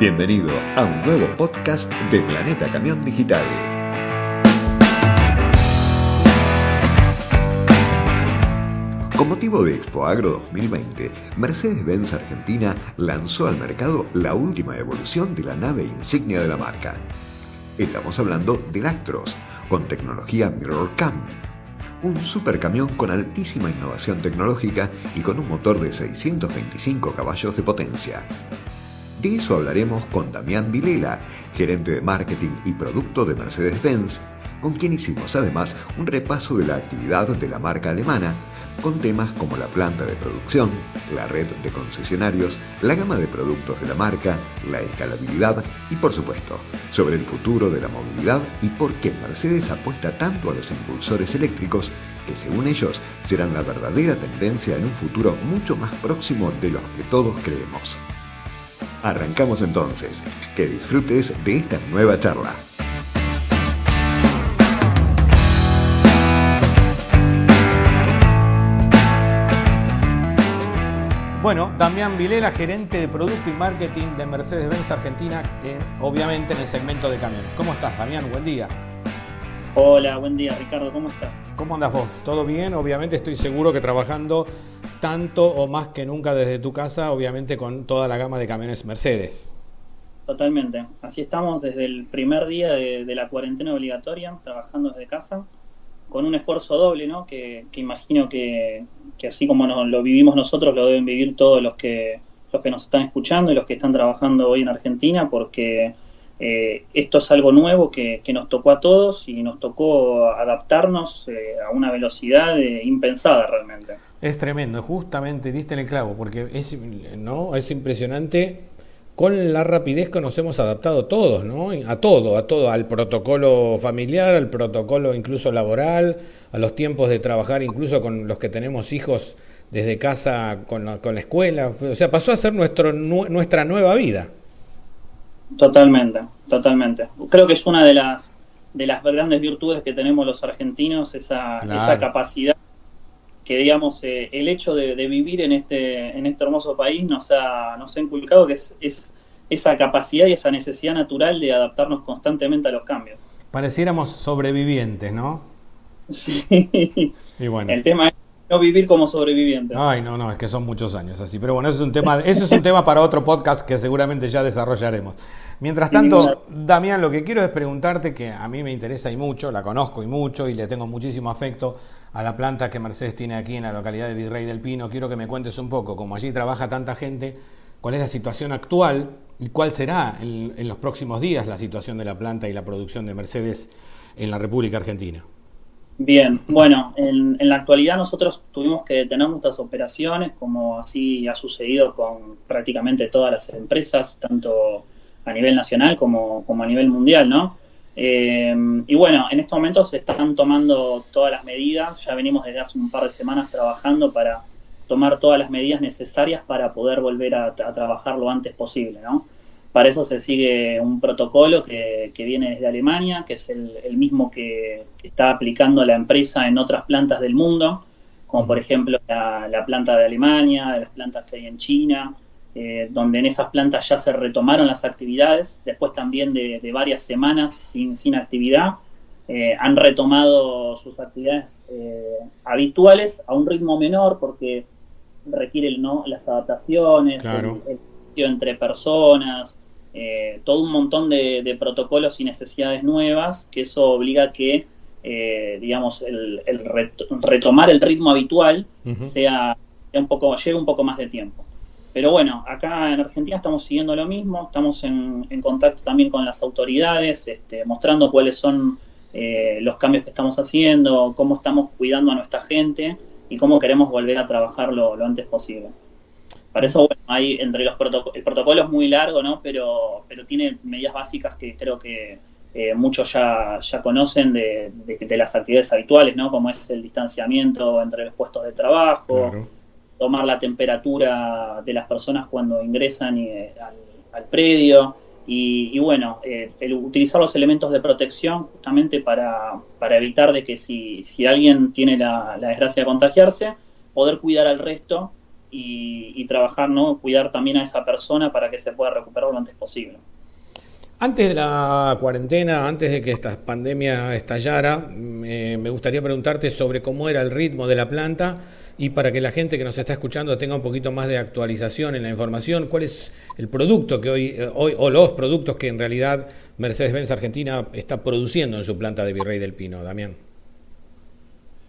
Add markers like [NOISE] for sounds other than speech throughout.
Bienvenido a un nuevo podcast de Planeta Camión Digital. Con motivo de Expo Agro 2020, Mercedes-Benz Argentina lanzó al mercado la última evolución de la nave insignia de la marca. Estamos hablando del Actros, con tecnología Mirror Cam, un supercamión con altísima innovación tecnológica y con un motor de 625 caballos de potencia. De eso hablaremos con Damián Vilela, gerente de marketing y producto de Mercedes-Benz, con quien hicimos además un repaso de la actividad de la marca alemana, con temas como la planta de producción, la red de concesionarios, la gama de productos de la marca, la escalabilidad y por supuesto, sobre el futuro de la movilidad y por qué Mercedes apuesta tanto a los impulsores eléctricos que según ellos serán la verdadera tendencia en un futuro mucho más próximo de los que todos creemos. Arrancamos entonces. Que disfrutes de esta nueva charla. Bueno, Damián Vilela, gerente de Producto y Marketing de Mercedes-Benz Argentina, obviamente en el segmento de camiones. ¿Cómo estás, Damián? Buen día. Hola, buen día, Ricardo. ¿Cómo estás? ¿Cómo andas vos? ¿Todo bien? Obviamente estoy seguro que trabajando tanto o más que nunca desde tu casa, obviamente con toda la gama de camiones Mercedes. Totalmente. Así estamos desde el primer día de, la cuarentena obligatoria, trabajando desde casa, con un esfuerzo doble, ¿no? Que, imagino que, así como lo vivimos nosotros, lo deben vivir todos los que, los que nos están escuchando y los que están trabajando hoy en Argentina, porque eh, esto es algo nuevo que, nos tocó a todos y nos tocó adaptarnos eh, a una velocidad eh, impensada realmente. Es tremendo, justamente diste en el clavo, porque es, ¿no? es impresionante con la rapidez que nos hemos adaptado todos, ¿no? A todo, a todo, al protocolo familiar, al protocolo incluso laboral, a los tiempos de trabajar, incluso con los que tenemos hijos desde casa con la, con la escuela. O sea, pasó a ser nuestro, nuestra nueva vida. Totalmente, totalmente. Creo que es una de las de las grandes virtudes que tenemos los argentinos, esa, esa capacidad que digamos eh, el hecho de, vivir en este en este hermoso país nos ha nos ha inculcado que es, es, esa capacidad y esa necesidad natural de adaptarnos constantemente a los cambios. Pareciéramos sobrevivientes, ¿no? [LAUGHS] Sí. Y bueno. El tema es no vivir como sobreviviente. Ay, no, no, es que son muchos años así. Pero bueno, eso es un tema, eso es un tema para otro podcast que seguramente ya desarrollaremos. Mientras tanto, Damián, lo que quiero es preguntarte, que a mí me interesa y mucho, la conozco y mucho, y le tengo muchísimo afecto a la planta que Mercedes tiene aquí en la localidad de Virrey del Pino. Quiero que me cuentes un poco, como allí trabaja tanta gente, cuál es la situación actual y cuál será en los próximos días la situación de la planta y la producción de Mercedes en la República Argentina. Bien, bueno, en, la actualidad nosotros tuvimos que detener nuestras operaciones, como así ha sucedido con prácticamente todas las empresas, tanto a nivel nacional como, a nivel mundial, ¿no? Eh, y bueno, en estos momentos se están tomando todas las medidas, ya venimos desde hace un par de semanas trabajando para tomar todas las medidas necesarias para poder volver a, a trabajar lo antes posible, ¿no? Para eso se sigue un protocolo que, viene desde Alemania, que es el, mismo que, está aplicando la empresa en otras plantas del mundo, como por ejemplo la, planta de Alemania, las plantas que hay en China, eh, donde en esas plantas ya se retomaron las actividades, después también de, varias semanas sin, sin actividad, eh, han retomado sus actividades eh, habituales a un ritmo menor porque requiere ¿no? las adaptaciones, el, entre personas, eh, todo un montón de, protocolos y necesidades nuevas, que eso obliga a que, eh, digamos, el, retomar el ritmo habitual sea, un poco, lleve un poco más de tiempo. Pero bueno, acá en Argentina estamos siguiendo lo mismo, estamos en, contacto también con las autoridades, este, mostrando cuáles son eh, los cambios que estamos haciendo, cómo estamos cuidando a nuestra gente y cómo queremos volver a trabajar lo antes posible. Para eso, bueno, hay entre los protocolos, el protocolo es muy largo, ¿no? Pero, pero tiene medidas básicas que creo que eh, muchos ya, ya conocen de, las actividades habituales, ¿no? Como es el distanciamiento entre los puestos de trabajo, tomar la temperatura de las personas cuando ingresan eh, al, predio. Y, bueno, eh, el utilizar los elementos de protección justamente para, para evitar de que si, si alguien tiene la, la desgracia de contagiarse, poder cuidar al resto y, trabajar, ¿no? Cuidar también a esa persona para que se pueda recuperar lo antes posible. Antes de la cuarentena, antes de que esta pandemia estallara, me, gustaría preguntarte sobre cómo era el ritmo de la planta y para que la gente que nos está escuchando tenga un poquito más de actualización en la información, cuál es el producto que hoy, eh, hoy o los productos que en realidad Mercedes-Benz Argentina está produciendo en su planta de Virrey del Pino, Damián.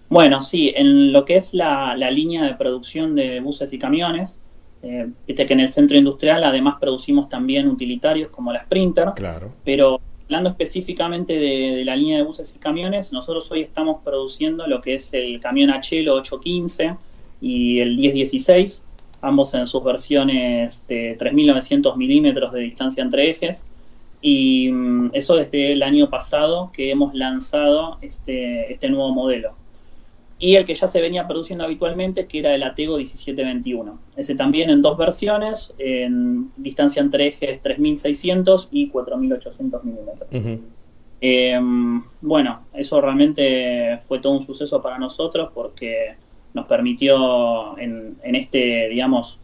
Bueno, sí, en lo que es la, línea de producción de buses y camiones, eh, viste que en el centro industrial además producimos también utilitarios como la Sprinter, claro. pero hablando específicamente de, la línea de buses y camiones, nosotros hoy estamos produciendo lo que es el camión Achelo 815 y el 1016, ambos en sus versiones de 3.900 milímetros de distancia entre ejes. Y mm, eso desde el año pasado que hemos lanzado este, este nuevo modelo y el que ya se venía produciendo habitualmente, que era el Atego 1721. Ese también en dos versiones, en distancia entre ejes 3600 y 4800 milímetros. Em, bueno, eso realmente fue todo un suceso para nosotros porque nos permitió en, este, digamos,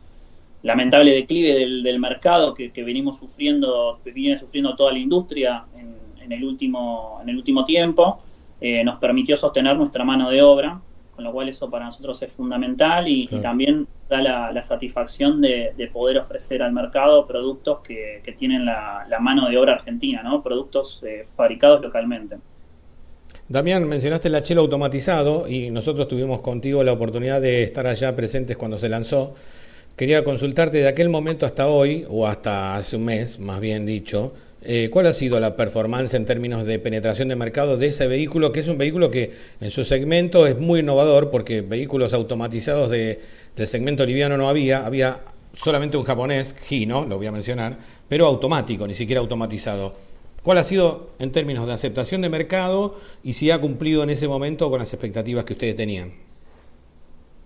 lamentable declive del, mercado que, venimos sufriendo, que viene sufriendo toda la industria en, el, último, en el último tiempo, eh, nos permitió sostener nuestra mano de obra, con lo cual eso para nosotros es fundamental y, también da la, satisfacción de, poder ofrecer al mercado productos que, tienen la, mano de obra argentina, ¿no? productos eh, fabricados localmente. Damián, mencionaste el Achelo automatizado y nosotros tuvimos contigo la oportunidad de estar allá presentes cuando se lanzó. Quería consultarte de aquel momento hasta hoy, o hasta hace un mes, más bien dicho, eh, ¿Cuál ha sido la performance en términos de penetración de mercado de ese vehículo, que es un vehículo que en su segmento es muy innovador, porque vehículos automatizados de, del segmento liviano no había, había solamente un japonés, Hino, lo voy a mencionar, pero automático, ni siquiera automatizado. ¿Cuál ha sido en términos de aceptación de mercado y si ha cumplido en ese momento con las expectativas que ustedes tenían?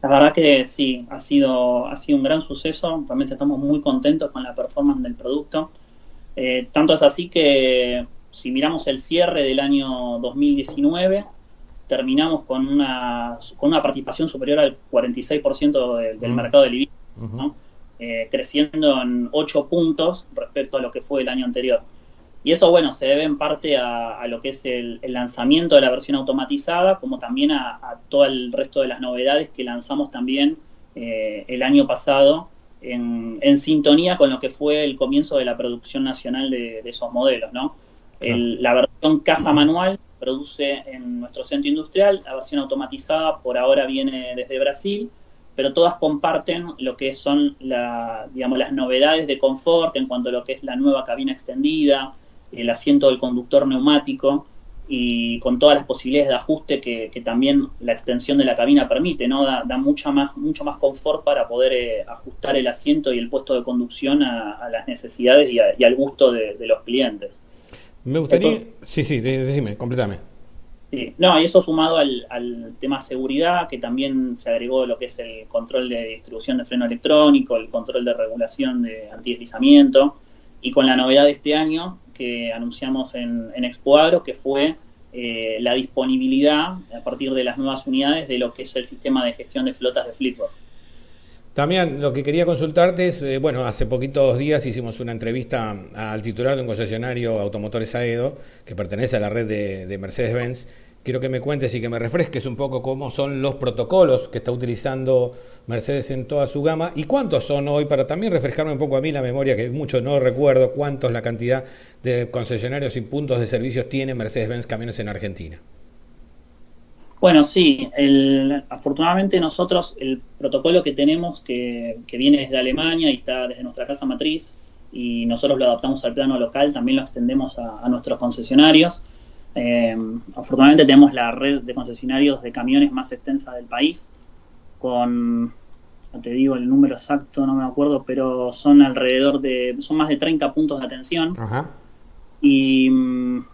La verdad que sí, ha sido, ha sido un gran suceso, realmente estamos muy contentos con la performance del producto. Eh, tanto es así que si miramos el cierre del año 2019, terminamos con una, con una participación superior al 46% del mercado de Libia, eh, creciendo en 8 puntos respecto a lo que fue el año anterior. Y eso, bueno, se debe en parte a, lo que es el, lanzamiento de la versión automatizada, como también a, todo el resto de las novedades que lanzamos también eh, el año pasado en, sintonía con lo que fue el comienzo de la producción nacional de, esos modelos, ¿no? la versión caja manual produce en nuestro centro industrial, la versión automatizada por ahora viene desde Brasil, pero todas comparten lo que son la, digamos, las novedades de confort en cuanto a lo que es la nueva cabina extendida, el asiento del conductor neumático, y con todas las posibilidades de ajuste que, también la extensión de la cabina permite, ¿no? Da, mucha más, mucho más confort para poder eh, ajustar el asiento y el puesto de conducción a, las necesidades y, al gusto de, los clientes. Me gustaría... sí, sí, decime, completame. Sí, no, y eso sumado al, al tema seguridad, que también se agregó lo que es el control de distribución de freno electrónico, el control de regulación de antideslizamiento, y con la novedad de este año, que anunciamos en, en que fue eh, la disponibilidad a partir de las nuevas unidades de lo que es el sistema de gestión de flotas de Fleetwood. También lo que quería consultarte es, eh, bueno, hace poquitos días hicimos una entrevista al titular de un concesionario Automotores Aedo, que pertenece a la red de Mercedes-Benz, quiero que me cuentes y que me refresques un poco cómo son los protocolos que está utilizando Mercedes en toda su gama y cuántos son hoy, para también refrescarme un poco a mí la memoria, que mucho no recuerdo cuántos la cantidad de concesionarios y puntos de servicios tiene Mercedes-Benz Camiones en Argentina. Bueno, sí, afortunadamente nosotros el protocolo que tenemos, que, viene desde Alemania y está desde nuestra casa matriz, y nosotros lo adaptamos al plano local, también lo extendemos a nuestros concesionarios. Eh, afortunadamente tenemos la red de concesionarios de camiones más extensa del país, con, no te digo el número exacto, no me acuerdo, pero son alrededor de, son más de 30 puntos de atención. Y mm,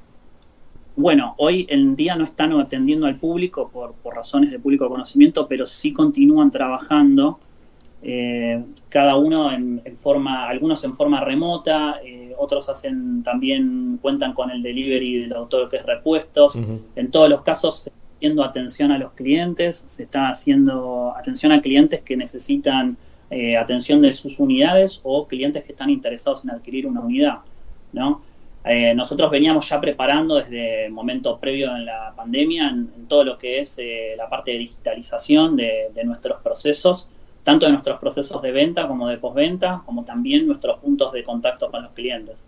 bueno, hoy en día no están atendiendo al público por, por razones de público conocimiento, pero sí continúan trabajando eh, cada uno en, forma, algunos en forma remota, eh, otros hacen también, cuentan con el delivery del autor que es repuestos. En todos los casos se está haciendo atención a los clientes, se está haciendo atención a clientes que necesitan eh, atención de sus unidades o clientes que están interesados en adquirir una unidad, ¿no? Eh, nosotros veníamos ya preparando desde el momento previo en la pandemia en, todo lo que es eh, la parte de digitalización de, nuestros procesos, tanto de nuestros procesos de venta como de postventa, como también nuestros puntos de contacto con los clientes.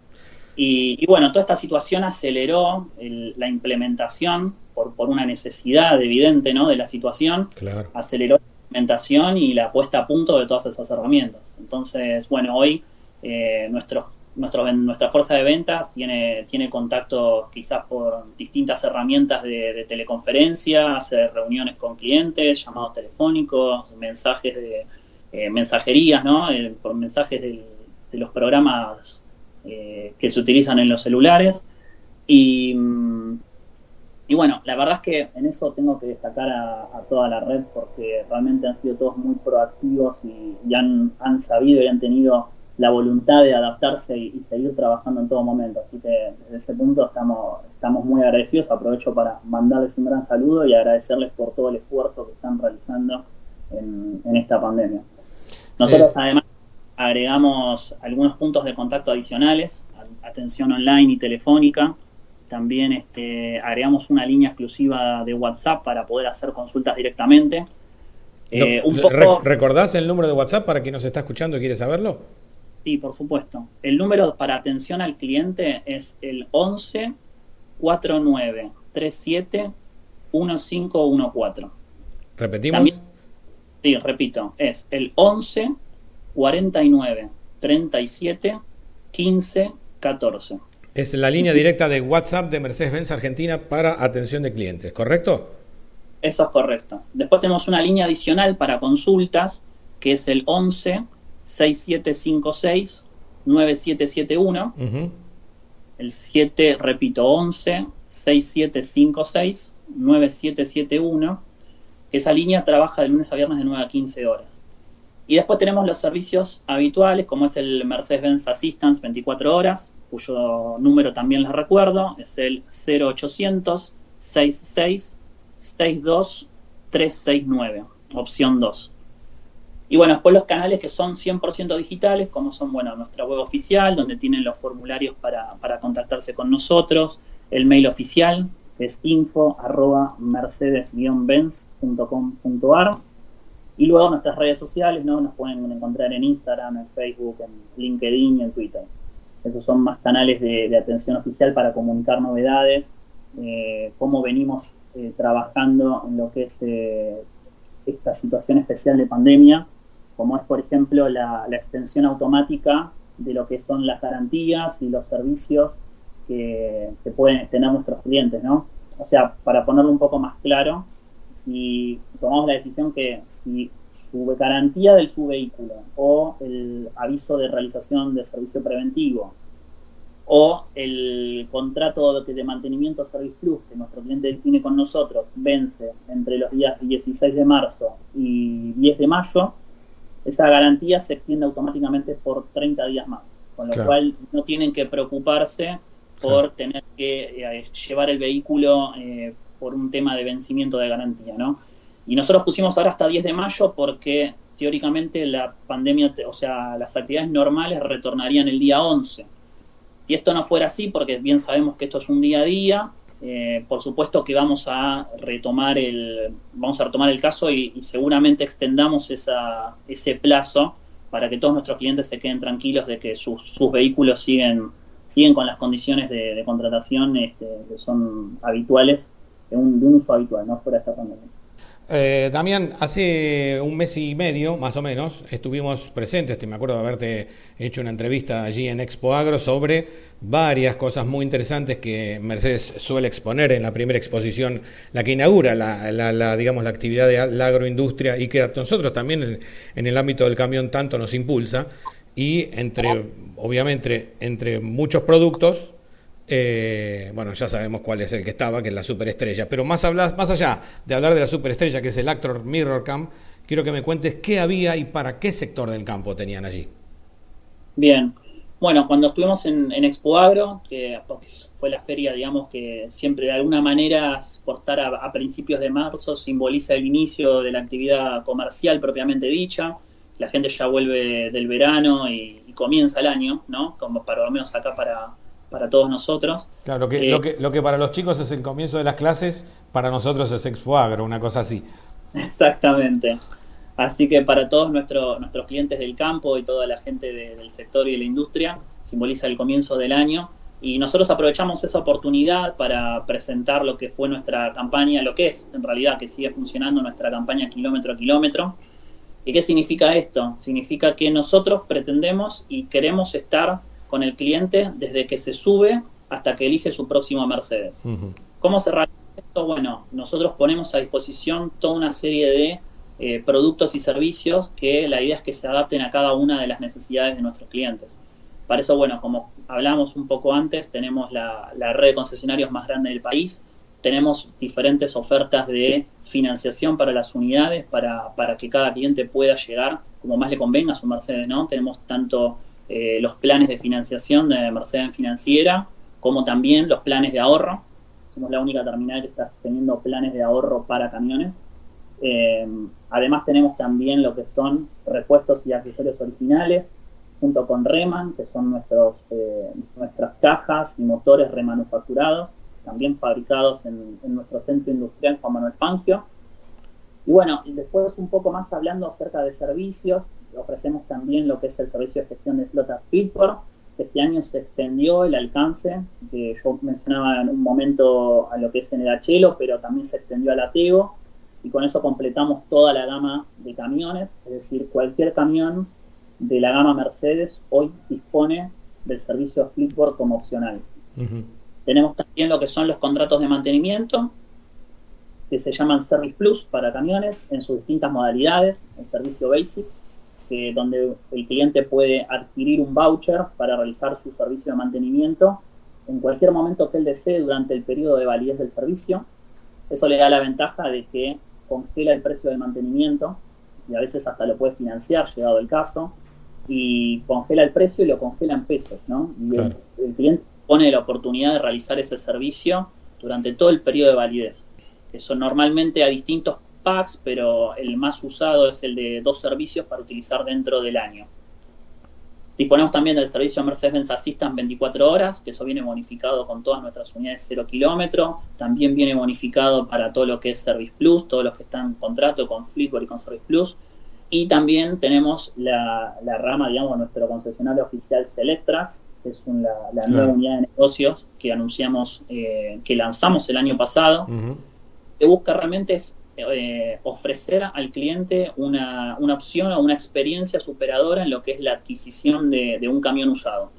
Y, bueno, toda esta situación aceleró la implementación por, por, una necesidad evidente ¿no? de la situación, aceleró la implementación y la puesta a punto de todas esas herramientas. Entonces, bueno, hoy eh, nuestros nuestra fuerza de ventas tiene, tiene contacto quizás por distintas herramientas de, teleconferencia, hacer reuniones con clientes, llamados telefónicos, mensajes de eh, mensajerías, ¿no? Eh, por mensajes de, los programas eh, que se utilizan en los celulares. Y, y, bueno, la verdad es que en eso tengo que destacar a, toda la red porque realmente han sido todos muy proactivos y, y han, han sabido y han tenido la voluntad de adaptarse y, seguir trabajando en todo momento. Así que desde ese punto estamos, estamos muy agradecidos. Aprovecho para mandarles un gran saludo y agradecerles por todo el esfuerzo que están realizando en, esta pandemia. Nosotros además agregamos algunos puntos de contacto adicionales, atención online y telefónica. También este, agregamos una línea exclusiva de WhatsApp para poder hacer consultas directamente. Eh, ¿Recordás el número de WhatsApp para quien nos está escuchando y quiere saberlo? Sí, por supuesto. El número para atención al cliente es el 11 49 37 1514. ¿Repetimos? sí, repito. Es el 11 49 37 15 14. Es la línea directa de WhatsApp de Mercedes-Benz Argentina para atención de clientes, ¿correcto? Eso es correcto. Después tenemos una línea adicional para consultas, que es el 11 6756-9771. El 7, repito, 11 6756-9771. Esa línea trabaja de lunes a viernes de 9 a 15 horas. Y después tenemos los servicios habituales, como es el Mercedes-Benz Assistance 24 horas, cuyo número también les recuerdo, es el 0800 66 62 369, opción 2. Y bueno, después los canales que son 100% digitales, como son, bueno, nuestra web oficial, donde tienen los formularios para, para contactarse con nosotros, el mail oficial, es info arroba mercedes-benz.com.ar y luego nuestras redes sociales, ¿no? Nos pueden encontrar en Instagram, en Facebook, en LinkedIn y en Twitter. Esos son más canales de, atención oficial para comunicar novedades, eh, cómo venimos eh, trabajando en lo que es eh, esta situación especial de pandemia como es por ejemplo la, extensión automática de lo que son las garantías y los servicios que, pueden tener nuestros clientes, ¿no? O sea, para ponerlo un poco más claro, si tomamos la decisión que si su garantía del su vehículo o el aviso de realización de servicio preventivo o el contrato de mantenimiento Service Plus que nuestro cliente tiene con nosotros vence entre los días 16 de marzo y 10 de mayo, esa garantía se extiende automáticamente por 30 días más, con lo cual no tienen que preocuparse por tener que eh, llevar el vehículo eh, por un tema de vencimiento de garantía, ¿no? Y nosotros pusimos ahora hasta 10 de mayo porque teóricamente la pandemia, o sea, las actividades normales retornarían el día 11. Si esto no fuera así, porque bien sabemos que esto es un día a día, eh, por supuesto que vamos a retomar el, vamos a retomar el caso y, seguramente extendamos esa, ese plazo para que todos nuestros clientes se queden tranquilos de que sus, vehículos siguen, siguen con las condiciones de, contratación este, que son habituales, de un, de un uso habitual, no fuera esta pandemia. Eh, Damián, hace un mes y medio, más o menos, estuvimos presentes, me acuerdo de haberte hecho una entrevista allí en Expo Agro sobre varias cosas muy interesantes que Mercedes suele exponer en la primera exposición, la que inaugura la, digamos, la actividad de la agroindustria y que a nosotros también en, el ámbito del camión tanto nos impulsa. Y entre, obviamente, entre muchos productos, eh, bueno, ya sabemos cuál es el que estaba, que es la superestrella. Pero más, más allá de hablar de la superestrella, que es el Actor Mirror Camp, quiero que me cuentes qué había y para qué sector del campo tenían allí. Bien. Bueno, cuando estuvimos en, Expo Agro, que fue la feria, digamos, que siempre de alguna manera, por estar a, principios de marzo, simboliza el inicio de la actividad comercial propiamente dicha. la gente ya vuelve del verano y, comienza el año, ¿no? Como para lo menos acá para, para todos nosotros. Claro, lo que, lo, que, lo que para los chicos es el comienzo de las clases, para nosotros es Expo Agro, una cosa así. Exactamente. Así que para todos nuestros nuestros clientes del campo y toda la gente del sector y de la industria, simboliza el comienzo del año. Y nosotros aprovechamos esa oportunidad para presentar lo que fue nuestra campaña, lo que es en realidad que sigue funcionando nuestra campaña kilómetro a kilómetro. ¿Y qué significa esto? Significa que nosotros pretendemos y queremos estar con el cliente desde que se sube hasta que elige su próximo Mercedes. ¿Cómo se realiza esto? Bueno, nosotros ponemos a disposición toda una serie de eh, productos y servicios que la idea es que se adapten a cada una de las necesidades de nuestros clientes. Para eso, bueno, como hablamos un poco antes, tenemos la, red de concesionarios más grande del país, tenemos diferentes ofertas de financiación para las unidades, para, para que cada cliente pueda llegar como más le convenga a su Mercedes, ¿no? Tenemos tanto eh, los planes de financiación de Mercedes Financiera, como también los planes de ahorro. Somos la única terminal que está teniendo planes de ahorro para camiones. Eh, además tenemos también lo que son repuestos y accesorios originales, junto con Reman, que son nuestros, eh, nuestras cajas y motores remanufacturados, también fabricados en, nuestro centro industrial Juan Manuel Fangio. Y bueno, después un poco más hablando acerca de servicios, ofrecemos también lo que es el servicio de gestión de flotas Pitport. Este año se extendió el alcance, que yo mencionaba en un momento a lo que es en el Achelo, pero también se extendió al Atego y con eso completamos toda la gama de camiones, es decir, cualquier camión de la gama Mercedes hoy dispone del servicio Flipboard como opcional. Tenemos también lo que son los contratos de mantenimiento, que se llaman Service Plus para camiones en sus distintas modalidades, el servicio Basic, donde el cliente puede adquirir un voucher para realizar su servicio de mantenimiento en cualquier momento que él desee durante el periodo de validez del servicio. Eso le da la ventaja de que congela el precio del mantenimiento y a veces hasta lo puede financiar, llegado el caso, y congela el precio y lo congela en pesos, ¿no? Y el, cliente pone la oportunidad de realizar ese servicio durante todo el periodo de validez, que son normalmente a distintos packs, pero el más usado es el de dos servicios para utilizar dentro del año. Disponemos también del servicio Mercedes-Benz Assistant 24 horas, que eso viene bonificado con todas nuestras unidades 0 kilómetro. También viene bonificado para todo lo que es Service Plus, todos los que están en contrato con Flipboard y con Service Plus. Y también tenemos la, rama, digamos, nuestro concesionario oficial Selectrax, que es la, nueva unidad de negocios que anunciamos, eh, que lanzamos el año pasado, que busca realmente es eh, ofrecer al cliente una, opción o una experiencia superadora en lo que es la adquisición de, un camión usado.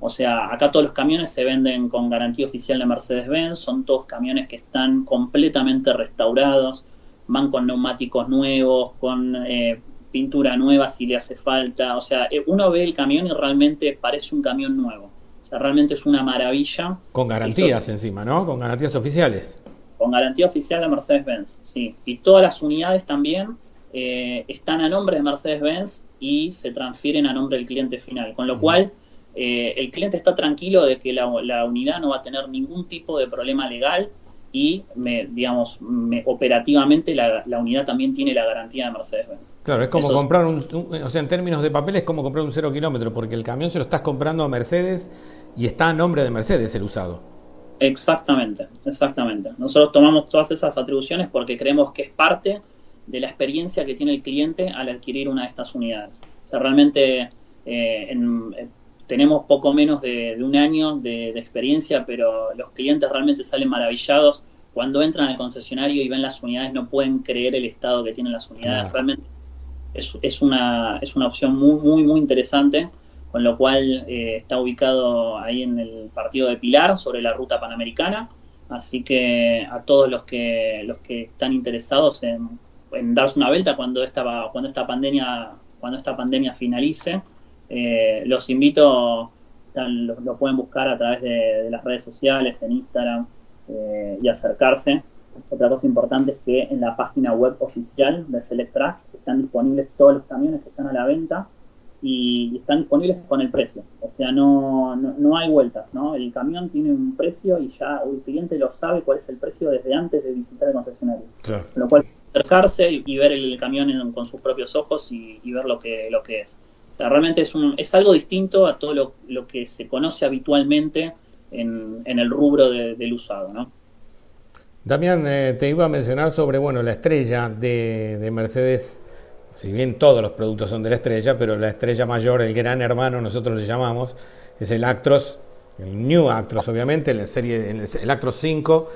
O sea, acá todos los camiones se venden con garantía oficial de Mercedes-Benz, son todos camiones que están completamente restaurados, van con neumáticos nuevos, con eh, pintura nueva si le hace falta. O sea, eh, uno ve el camión y realmente parece un camión nuevo. O sea, realmente es una maravilla. Con garantías encima, ¿no? Con garantías oficiales con garantía oficial de Mercedes-Benz, sí. Y todas las unidades también eh, están a nombre de Mercedes-Benz y se transfieren a nombre del cliente final, con lo cual eh, el cliente está tranquilo de que la, unidad no va a tener ningún tipo de problema legal y, me, digamos, operativamente la, unidad también tiene la garantía de Mercedes-Benz. Claro, es como comprar un, o sea, en términos de papel es como comprar un cero kilómetro, porque el camión se lo estás comprando a Mercedes y está a nombre de Mercedes el usado. Exactamente, exactamente. Nosotros tomamos todas esas atribuciones porque creemos que es parte de la experiencia que tiene el cliente al adquirir una de estas unidades. O sea, realmente eh, eh, tenemos poco menos de, un año de, experiencia, pero los clientes realmente salen maravillados. Cuando entran al concesionario y ven las unidades, no pueden creer el estado que tienen las unidades. Realmente es, es, una, es una opción muy, muy, muy interesante con lo cual eh, está ubicado ahí en el partido de Pilar, sobre la ruta panamericana. Así que a todos los que los que están interesados en, darse una vuelta cuando esta cuando esta pandemia cuando esta pandemia finalice, eh, los invito lo, pueden buscar a través de, las redes sociales, en Instagram eh, y acercarse. Otra cosa importante es que en la página web oficial de Select Tracks están disponibles todos los camiones que están a la venta y están disponibles con el precio. O sea, no, no, hay vueltas, ¿no? El camión tiene un precio y ya el cliente lo sabe cuál es el precio desde antes de visitar el concesionario. Con lo cual acercarse y, ver el camión con sus propios ojos y, ver lo que, lo que es. O sea, realmente es, un, es algo distinto a todo lo, lo que se conoce habitualmente en, en el rubro del usado, ¿no? Damián, eh, te iba a mencionar sobre bueno, la estrella de, de, Mercedes, si bien todos los productos son de la estrella, pero la estrella mayor, el gran hermano, nosotros le llamamos, es el Actros, el New Actros, obviamente, la serie, el Actros 5,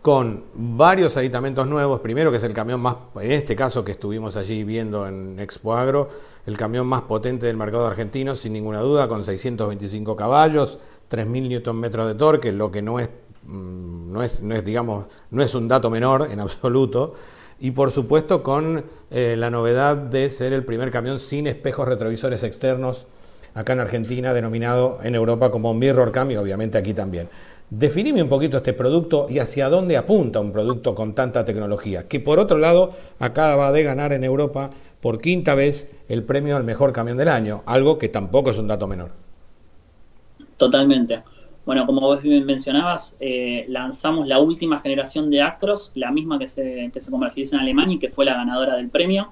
con varios aditamentos nuevos. Primero, que es el camión más, en este caso que estuvimos allí viendo en Expo Agro, el camión más potente del mercado argentino, sin ninguna duda, con 625 caballos, 3.000 Nm de torque, lo que no es, mm, no es, no es, digamos, no es un dato menor en absoluto. Y por supuesto con eh, la novedad de ser el primer camión sin espejos retrovisores externos acá en Argentina, denominado en Europa como Mirror Cam obviamente aquí también. Definime un poquito este producto y hacia dónde apunta un producto con tanta tecnología, que por otro lado acaba de ganar en Europa por quinta vez el premio al mejor camión del año, algo que tampoco es un dato menor. Totalmente. Bueno, como vos bien mencionabas, eh, lanzamos la última generación de Actros, la misma que se, que se comercializa en Alemania y que fue la ganadora del premio.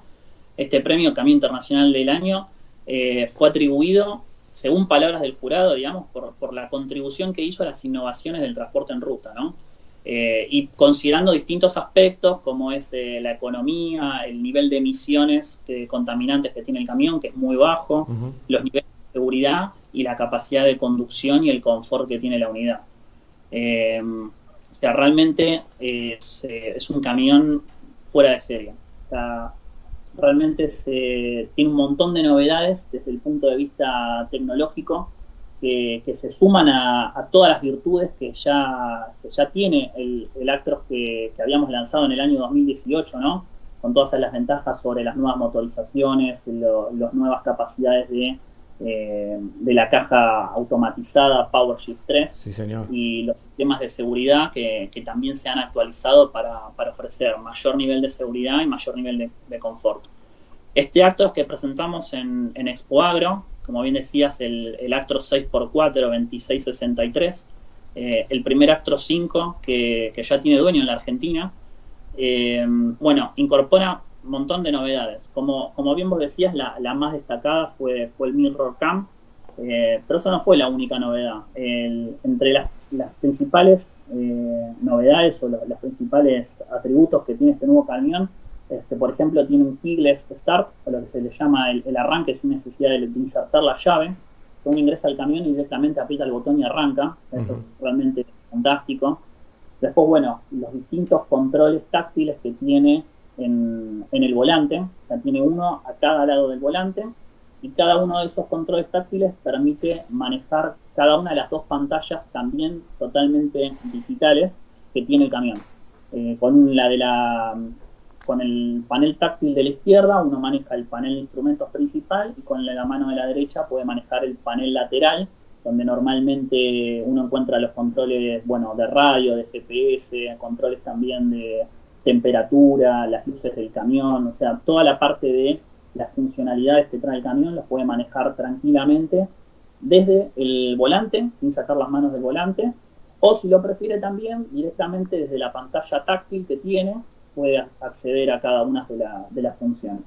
Este premio, Camión Internacional del Año, eh, fue atribuido, según palabras del jurado, digamos, por, por, la contribución que hizo a las innovaciones del transporte en ruta, ¿no? Eh, y considerando distintos aspectos como es la economía, el nivel de emisiones contaminantes que tiene el camión, que es muy bajo, los niveles de seguridad y la capacidad de conducción y el confort que tiene la unidad. Eh, o sea, realmente es, eh, es, un camión fuera de serie. O sea, realmente se, tiene un montón de novedades desde el punto de vista tecnológico que, se suman a, todas las virtudes que ya, ya tiene el, el Actros que, habíamos lanzado en el año 2018, ¿no? Con todas las ventajas sobre las nuevas motorizaciones, las nuevas capacidades de eh, de la caja automatizada PowerShift 3 y los sistemas de seguridad que, también se han actualizado para, ofrecer mayor nivel de seguridad y mayor nivel de, confort. Este Actros que presentamos en, Expo Agro, como bien decías, el, el Actros 6x4 2663, eh, el primer Actros 5 que, ya tiene dueño en la Argentina, eh, bueno, incorpora un montón de novedades. Como, como bien vos decías, la, más destacada fue, fue el Mirror Cam, eh, pero eso no fue la única novedad. entre las, principales eh, novedades o los, principales atributos que tiene este nuevo camión, este, por ejemplo, tiene un keyless start, o lo que se le llama el, arranque sin necesidad de, insertar la llave. Uno ingresa al camión y directamente aprieta el botón y arranca. Eso es realmente fantástico. Después, bueno, los distintos controles táctiles que tiene en, el volante, o sea, tiene uno a cada lado del volante y cada uno de esos controles táctiles permite manejar cada una de las dos pantallas también totalmente digitales que tiene el camión. Eh, con la de la con el panel táctil de la izquierda uno maneja el panel de instrumentos principal y con la mano de la derecha puede manejar el panel lateral donde normalmente uno encuentra los controles bueno de radio, de GPS, controles también de, temperatura, las luces del camión, o sea, toda la parte de las funcionalidades que trae el camión las puede manejar tranquilamente desde el volante, sin sacar las manos del volante, o si lo prefiere también directamente desde la pantalla táctil que tiene, puede acceder a cada una de, de las funciones.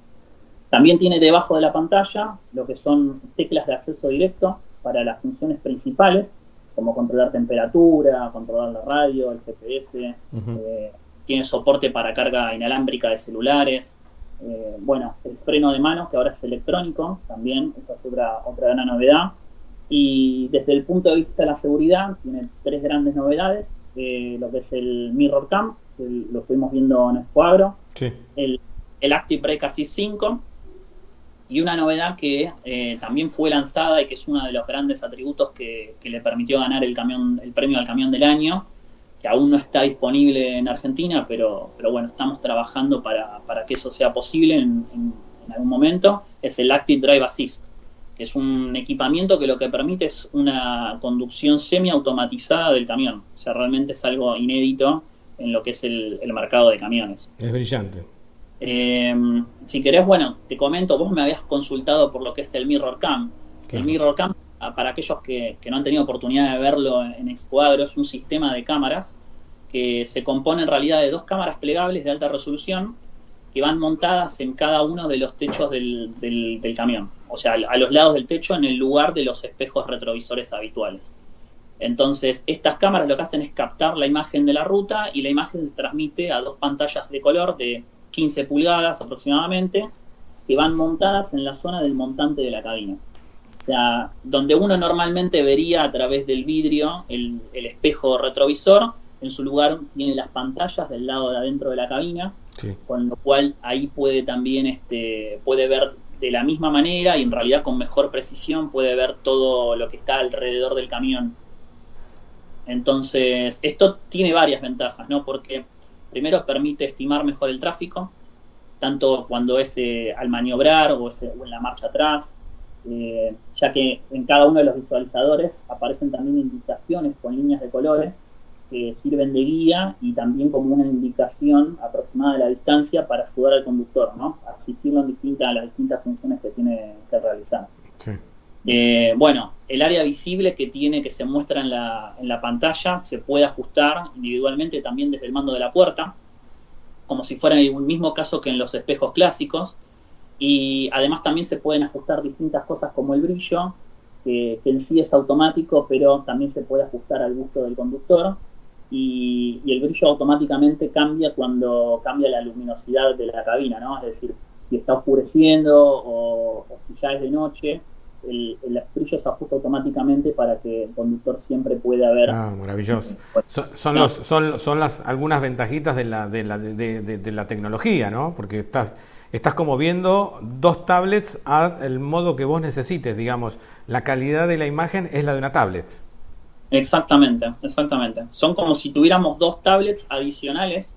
También tiene debajo de la pantalla lo que son teclas de acceso directo para las funciones principales, como controlar temperatura, controlar la radio, el GPS, tiene soporte para carga inalámbrica de celulares. Eh, bueno, el freno de mano, que ahora es electrónico, también, esa es otra, otra gran novedad. Y desde el punto de vista de la seguridad, tiene tres grandes novedades. Eh, lo que es el Mirror Cam, que lo estuvimos viendo en Escuadro, el, el Active Brake Assist 5, y una novedad que eh, también fue lanzada y que es uno de los grandes atributos que, que, le permitió ganar el, camión, el premio al camión del año, que aún no está disponible en Argentina, pero, pero bueno, estamos trabajando para, que eso sea posible en, algún momento, es el Active Drive Assist, que es un equipamiento que lo que permite es una conducción semi-automatizada del camión. O sea, realmente es algo inédito en lo que es el, mercado de camiones. Es brillante. Eh, si querés, bueno, te comento, vos me habías consultado por lo que es el Mirror Cam. El Mirror Cam para aquellos que, no han tenido oportunidad de verlo en Expoagro, es un sistema de cámaras que se compone en realidad de dos cámaras plegables de alta resolución que van montadas en cada uno de los techos del, del, camión, o sea, a los lados del techo en el lugar de los espejos retrovisores habituales. Entonces, estas cámaras lo que hacen es captar la imagen de la ruta y la imagen se transmite a dos pantallas de color de 15 pulgadas aproximadamente, que van montadas en la zona del montante de la cabina. O sea, donde uno normalmente vería a través del vidrio el, el espejo retrovisor, en su lugar tiene las pantallas del lado de adentro de la cabina, con lo cual ahí puede también este, puede ver de la misma manera y en realidad con mejor precisión puede ver todo lo que está alrededor del camión. Entonces, esto tiene varias ventajas, ¿no? Porque primero permite estimar mejor el tráfico, tanto cuando es eh, al maniobrar o, en la marcha atrás, eh, ya que en cada uno de los visualizadores aparecen también indicaciones con líneas de colores que sirven de guía y también como una indicación aproximada de la distancia para ayudar al conductor, ¿no? A asistirlo en distintas, a las distintas funciones que tiene que realizar. Eh, bueno, el área visible que tiene, que se muestra en la, en la pantalla, se puede ajustar individualmente también desde el mando de la puerta, como si fuera el mismo caso que en los espejos clásicos. Y además también se pueden ajustar distintas cosas como el brillo, que, que en sí es automático, pero también se puede ajustar al gusto del conductor y, el brillo automáticamente cambia cuando cambia la luminosidad de la cabina, ¿no? Es decir, si está oscureciendo o, si ya es de noche, el, brillo se ajusta automáticamente para que el conductor siempre pueda ver. Ah, maravilloso. Son, los, son, son las algunas ventajitas de la, de la, de, la tecnología, ¿no? Porque estás, estás como viendo dos tablets al modo que vos necesites, digamos. La calidad de la imagen es la de una tablet. Exactamente, exactamente. Son como si tuviéramos dos tablets adicionales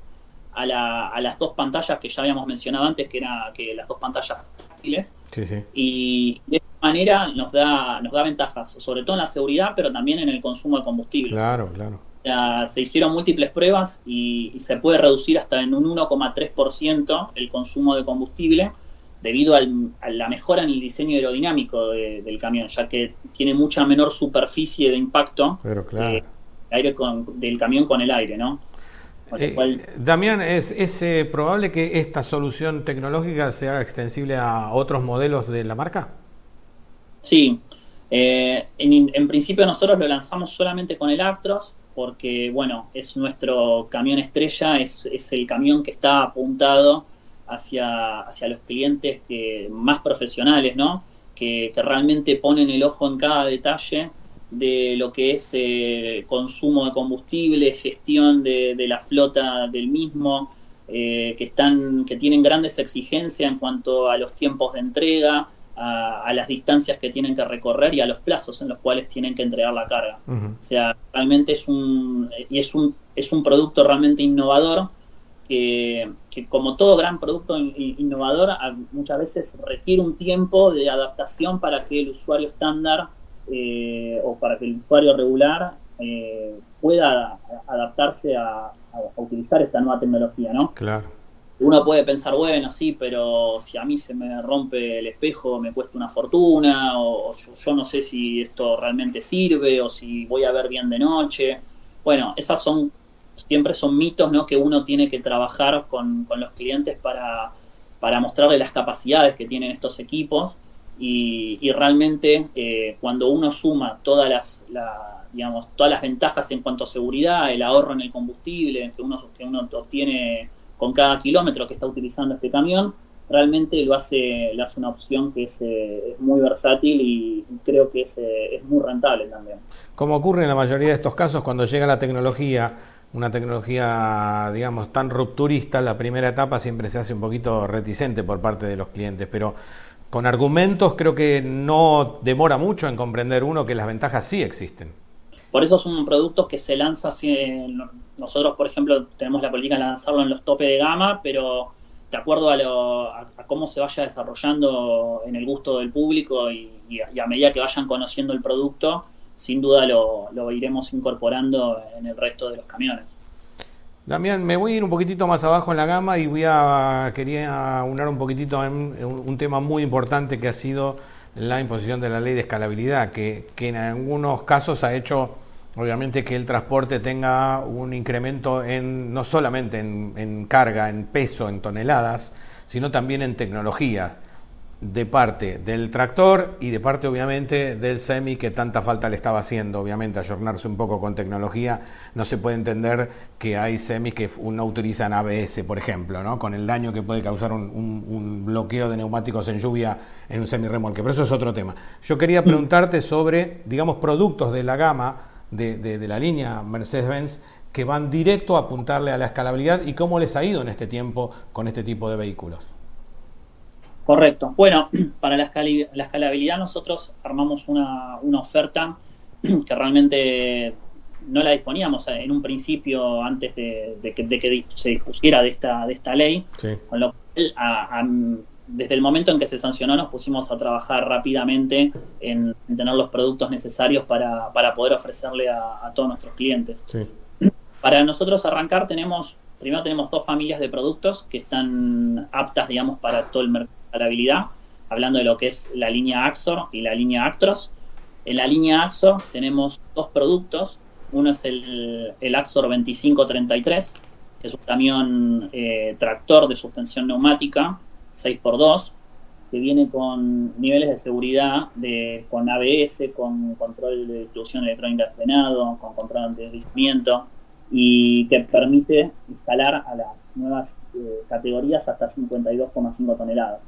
a, las dos pantallas que ya habíamos mencionado antes, que eran que las dos pantallas táctiles. Sí, sí. Y de esta manera nos da, nos da ventajas, sobre todo en la seguridad, pero también en el consumo de combustible. Claro, claro. Se hicieron múltiples pruebas y, y se puede reducir hasta en un 1,3% el consumo de combustible debido a la mejora en el diseño aerodinámico del camión, ya que tiene mucha menor superficie de impacto Pero claro. aire del camión con el aire, ¿no? Eh, Damián, ¿es, es eh, probable que esta solución tecnológica sea extensible a otros modelos de la marca? Sí, eh, en, principio nosotros lo lanzamos solamente con el Actros, porque bueno, es nuestro camión estrella, es, es el camión que está apuntado hacia, hacia los clientes que, más profesionales, ¿no? Que, realmente ponen el ojo en cada detalle de lo que es eh, consumo de combustible, gestión de, la flota del mismo, eh, que, están, que tienen grandes exigencias en cuanto a los tiempos de entrega, a, las distancias que tienen que recorrer y a los plazos en los cuales tienen que entregar la carga. O sea, realmente es un, y es un, es un producto realmente innovador que, como todo gran producto innovador, muchas veces requiere un tiempo de adaptación para que el usuario estándar eh, o para que el usuario regular eh, pueda adaptarse a, utilizar esta nueva tecnología, ¿no? Claro. Uno puede pensar, bueno, sí, pero si a mí se me rompe el espejo me cuesta una fortuna, o, yo, no sé si esto realmente sirve, o si voy a ver bien de noche. Bueno, esas son siempre son mitos ¿no? que uno tiene que trabajar con, los clientes para, para mostrarle las capacidades que tienen estos equipos y, realmente eh, cuando uno suma todas las, digamos, todas las ventajas en cuanto a seguridad, el ahorro en el combustible que uno, que uno obtiene con cada kilómetro que está utilizando este camión, realmente lo hace, lo hace una opción que es, eh, muy versátil y creo que es, eh, es muy rentable también. Como ocurre en la mayoría de estos casos, cuando llega la tecnología, una tecnología, digamos, tan rupturista, la primera etapa siempre se hace un poquito reticente por parte de los clientes, pero con argumentos creo que no demora mucho en comprender uno que las ventajas sí existen. Por eso son productos que se lanzan, nosotros por ejemplo tenemos la política de lanzarlo en los tope de gama, pero de acuerdo a, cómo se vaya desarrollando en el gusto del público y a medida que vayan conociendo el producto, sin duda lo, iremos incorporando en el resto de los camiones. Damián, me voy a ir un poquitito más abajo en la gama y voy a quería unar un poquitito en un, tema muy importante que ha sido la imposición de la ley de escalabilidad, que, en algunos casos ha hecho obviamente que el transporte tenga un incremento en no solamente en, carga, en peso, en toneladas, sino también en tecnología de parte del tractor y de parte obviamente del semi que tanta falta le estaba haciendo, obviamente ayornarse un poco con tecnología, no se puede entender que hay semis que no utilizan ABS, por ejemplo, ¿no? con el daño que puede causar un, bloqueo de neumáticos en lluvia en un semi remolque, pero eso es otro tema. Yo quería preguntarte sobre, digamos, productos de la gama de, de la línea Mercedes-Benz que van directo a apuntarle a la escalabilidad y cómo les ha ido en este tiempo con este tipo de vehículos. Correcto. Bueno, [CLEARS THROAT] para la, escalabilidad nosotros armamos una, oferta [CLEARS THROAT] que realmente no la disponíamos en un principio antes de, que, se dispusiera de esta, de esta ley, con lo cual desde el momento en que se sancionó nos pusimos a trabajar rápidamente en, tener los productos necesarios para, poder ofrecerle a, todos nuestros clientes. [CLEARS THROAT] Para nosotros arrancar tenemos, primero tenemos dos familias de productos que están aptas, digamos, para todo el mercado hablando de lo que es la línea Axor y la línea Actros. En la línea Axor tenemos dos productos. Uno es el, el Axor 2533, que es un camión eh, tractor de suspensión neumática 6x2, que viene con niveles de seguridad de, con ABS, con control de distribución electrónica de frenado, con control de deslizamiento y que permite instalar a las nuevas eh, categorías hasta 52,5 toneladas.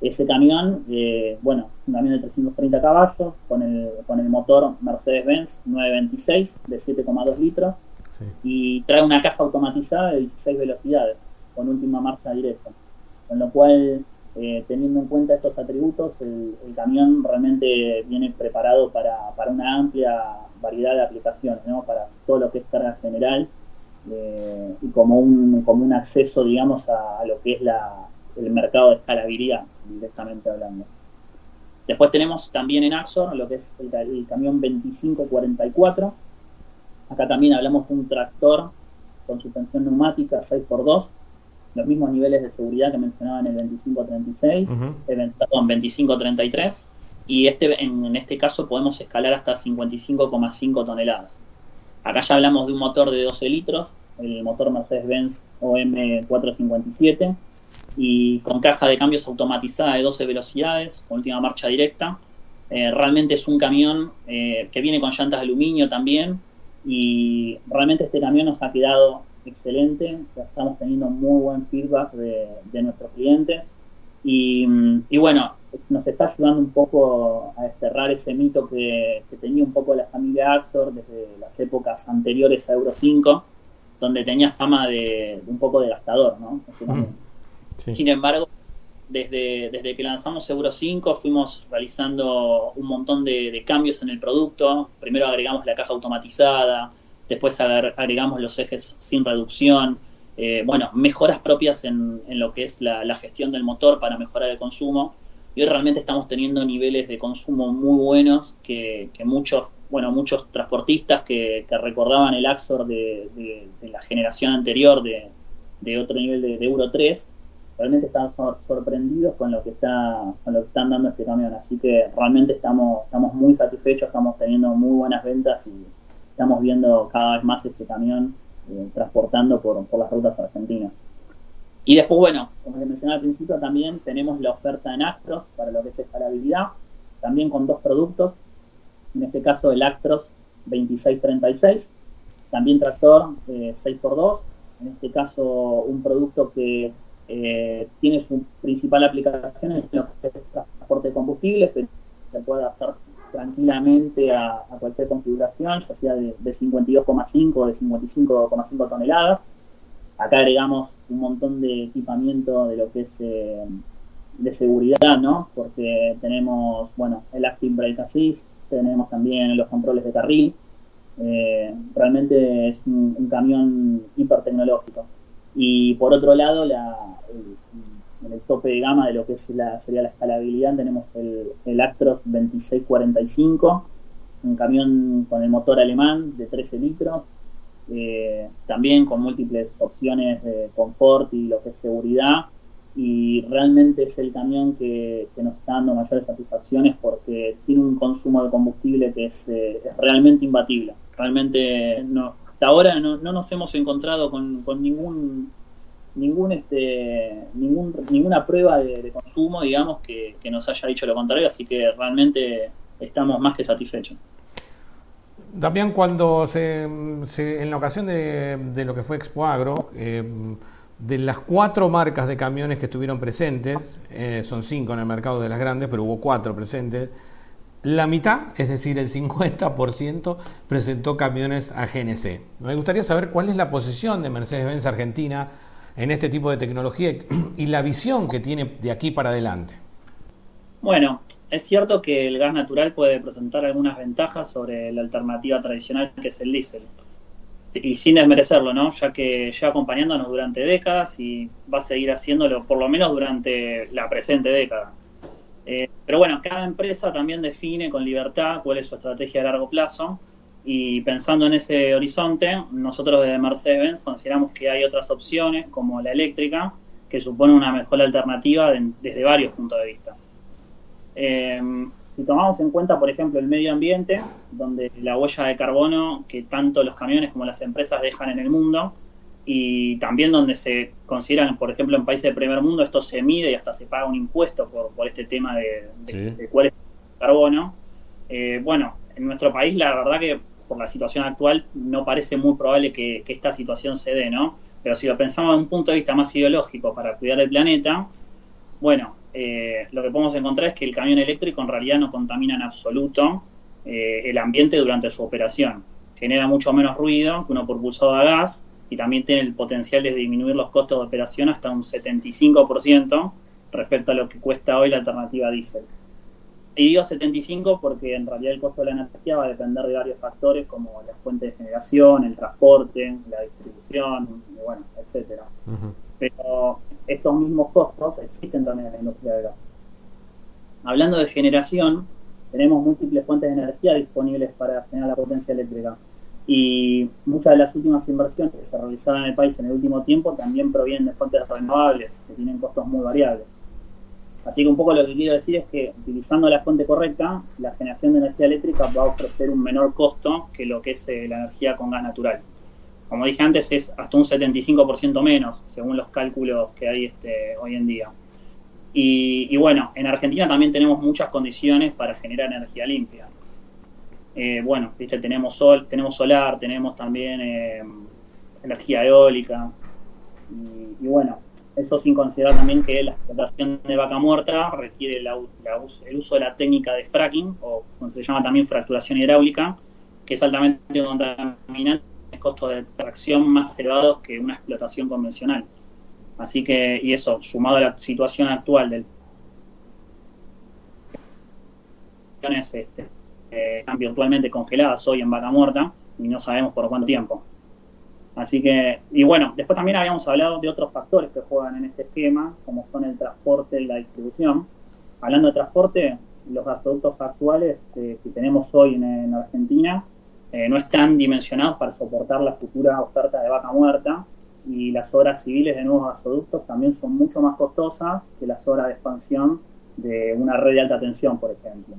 Ese camión, eh, bueno, un camión de 330 caballos con el, con el motor Mercedes-Benz 926 de 7,2 litros y trae una caja automatizada de 16 velocidades con última marcha directa. Con lo cual, eh, teniendo en cuenta estos atributos, el, camión realmente viene preparado para, para, una amplia variedad de aplicaciones, ¿no? para todo lo que es carga general eh, y como un, como un acceso, digamos, a lo que es la, el mercado de escalabilidad, directamente hablando. Después tenemos también en Axor lo que es el, camión 2544. Acá también hablamos de un tractor con suspensión neumática 6x2, los mismos niveles de seguridad que mencionaba en el 2536, uh -huh. perdón, 2533, y este, en, este caso podemos escalar hasta 55,5 toneladas. Acá ya hablamos de un motor de 12 litros, el motor Mercedes-Benz OM457, y con caja de cambios automatizada de 12 velocidades, con última marcha directa. Eh, realmente es un camión eh, que viene con llantas de aluminio también y realmente este camión nos ha quedado excelente, estamos teniendo muy buen feedback de, nuestros clientes y, bueno, nos está ayudando un poco a desterrar ese mito que, tenía un poco la familia Axor desde las épocas anteriores a Euro 5, donde tenía fama de, un poco de gastador, ¿no? Sin embargo, desde, desde que lanzamos Euro 5 fuimos realizando un montón de, cambios en el producto. Primero agregamos la caja automatizada, después agregamos los ejes sin reducción. Eh, bueno, mejoras propias en, lo que es la, gestión del motor para mejorar el consumo. Y hoy realmente estamos teniendo niveles de consumo muy buenos que, muchos, bueno, muchos transportistas que, recordaban el Axor de, la generación anterior de, otro nivel de, Euro 3 realmente están sorprendidos con lo que está con lo que están dando este camión. Así que realmente estamos estamos muy satisfechos estamos teniendo muy buenas ventas y estamos viendo cada vez más este camión eh, transportando por, por las rutas argentinas. Y después bueno como les mencioné al principio también tenemos la oferta en Actros para lo que es escalabilidad también con dos productos en este caso el Actros 2636 también tractor 6x2 eh, en este caso un producto que eh, tiene su principal aplicación en lo que es transporte de combustibles, pero se puede adaptar tranquilamente a, cualquier configuración, ya sea de, 52,5 o de 55,5 toneladas. Acá agregamos un montón de equipamiento de lo que es eh, de seguridad, ¿no? Porque tenemos, bueno, el Active Brake Assist, tenemos también los controles de carril. Eh, realmente es un, un camión hiper tecnológico. Y por otro lado, la, en el tope de gama de lo que es la, sería la escalabilidad, tenemos el, el Actros 2645, un camión con el motor alemán de 13 litros, eh, también con múltiples opciones de confort y lo que es seguridad. Y realmente es el camión que, nos está dando mayores satisfacciones porque tiene un consumo de combustible que es, eh, es realmente imbatible. Realmente no, hasta ahora no, nos hemos encontrado con, ningún ningún este ninguna prueba de, consumo digamos que, nos haya dicho lo contrario así que realmente estamos más que satisfechos. También cuando se, en la ocasión de, lo que fue Expo Agro eh, de las cuatro marcas de camiones que estuvieron presentes, eh, son cinco en el mercado de las grandes, pero hubo cuatro presentes, la mitad, es decir, el 50%, presentó camiones a GNC. Me gustaría saber cuál es la posición de Mercedes-Benz Argentina en este tipo de tecnología y la visión que tiene de aquí para adelante. Bueno, es cierto que el gas natural puede presentar algunas ventajas sobre la alternativa tradicional que es el diésel y sin desmerecerlo, ¿no? Ya que lleva acompañándonos durante décadas y va a seguir haciéndolo por lo menos durante la presente década. Eh, pero bueno, cada empresa también define con libertad cuál es su estrategia a largo plazo y pensando en ese horizonte, nosotros desde Mercedes-Benz consideramos que hay otras opciones como la eléctrica que supone una mejor alternativa desde varios puntos de vista. Eh, si tomamos en cuenta, por ejemplo, el medio ambiente, donde la huella de carbono que tanto los camiones como las empresas dejan en el mundo, y también donde se consideran, por ejemplo, en países de primer mundo, esto se mide y hasta se paga un impuesto por, este tema de, cuál es el carbono. Eh, bueno, en nuestro país la verdad que por la situación actual no parece muy probable que, que esta situación se dé, ¿no? Pero si lo pensamos desde un punto de vista más ideológico para cuidar el planeta, bueno, eh, lo que podemos encontrar es que el camión eléctrico en realidad no contamina en absoluto eh, el ambiente durante su operación. Genera mucho menos ruido que uno propulsado a gas y también tiene el potencial de disminuir los costos de operación hasta un 75% respecto a lo que cuesta hoy la alternativa diésel. Y digo 75 porque en realidad el costo de la energía va a depender de varios factores como la fuente de generación, el transporte, la distribución, bueno, etcétera pero estos mismos costos existen también en la industria del gas. Hablando de generación, tenemos múltiples fuentes de energía disponibles para generar la potencia eléctrica. Y muchas de las últimas inversiones que se realizaron en el país en el último tiempo también provienen de fuentes renovables, que tienen costos muy variables. Así que un poco lo que quiero decir es que utilizando la fuente correcta, la generación de energía eléctrica va a ofrecer un menor costo que lo que es eh, la energía con gas natural como dije antes, es hasta un 75% menos, según los cálculos que hay este, hoy en día. Y, bueno, en Argentina también tenemos muchas condiciones para generar energía limpia. Eh, bueno, ¿viste? tenemos sol, tenemos solar, tenemos también eh, energía eólica. Y, bueno, eso sin considerar también que la explotación de vaca muerta requiere el uso de la técnica de fracking, o como se llama también fracturación hidráulica, que es altamente contaminante costos de tracción más elevados que una explotación convencional. Así que, y eso, sumado a la situación actual del este, eh, están virtualmente congeladas hoy en vaca muerta y no sabemos por cuánto tiempo. Así que, y bueno, después también habíamos hablado de otros factores que juegan en este esquema, como son el transporte y la distribución. Hablando de transporte, los gasoductos actuales eh, que tenemos hoy en Argentina eh, no están dimensionados para soportar la futura oferta de vaca muerta y las obras civiles de nuevos gasoductos también son mucho más costosas que las obras de expansión de una red de alta tensión, por ejemplo,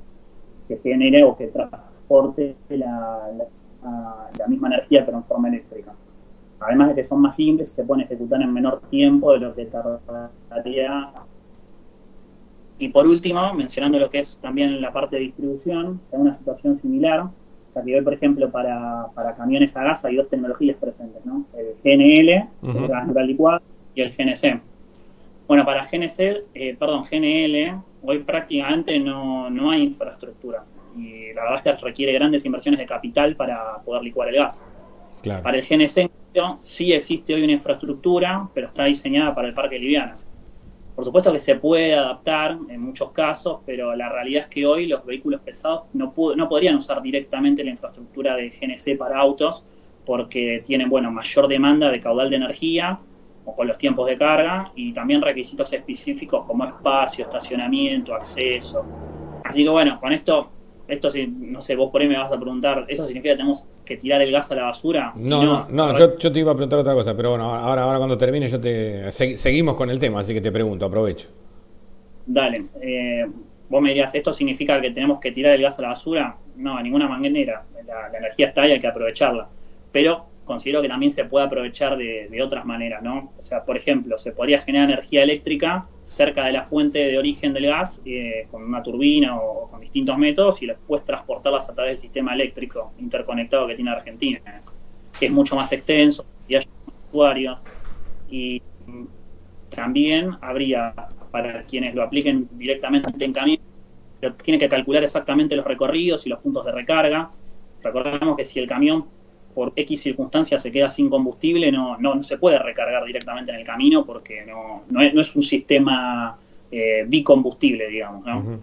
que genere o que transporte la, misma energía pero en forma eléctrica. Además de que son más simples y se pueden ejecutar en menor tiempo de lo que tardaría. Y por último, mencionando lo que es también la parte de distribución, se una situación similar, a nivel, por ejemplo, para, para, camiones a gas hay dos tecnologías presentes, ¿no? El GNL, el gas natural licuado, y el GNC. Bueno, para GNC, eh, perdón, GNL, hoy prácticamente no, no hay infraestructura. Y la verdad es que requiere grandes inversiones de capital para poder licuar el gas. Para el GNC sí existe hoy una infraestructura, pero está diseñada para el parque liviano. Por supuesto que se puede adaptar en muchos casos, pero la realidad es que hoy los vehículos pesados no, no podrían usar directamente la infraestructura de GNC para autos porque tienen bueno, mayor demanda de caudal de energía o con los tiempos de carga y también requisitos específicos como espacio, estacionamiento, acceso. Así que bueno, con esto esto si, no sé, vos por ahí me vas a preguntar, ¿eso significa que tenemos que tirar el gas a la basura? No, no, no, yo, te iba a preguntar otra cosa, pero bueno, ahora, ahora cuando termine yo te... seguimos con el tema, así que te pregunto, aprovecho. Dale. Eh, vos me dirías, ¿esto significa que tenemos que tirar el gas a la basura? No, de ninguna manera. La, la energía está ahí, hay que aprovecharla. Pero considero que también se puede aprovechar de, otras maneras, ¿no? O sea, por ejemplo, se podría generar energía eléctrica cerca de la fuente de origen del gas eh, con una turbina o, con distintos métodos y después transportarlas a través del sistema eléctrico interconectado que tiene Argentina, que es mucho más extenso y hay usuarios. Y también habría, para quienes lo apliquen directamente en camino, pero tiene que calcular exactamente los recorridos y los puntos de recarga. Recordemos que si el camión por X circunstancias se queda sin combustible, no, no, se puede recargar directamente en el camino porque no, no, es, un sistema eh, bicombustible, digamos. ¿no?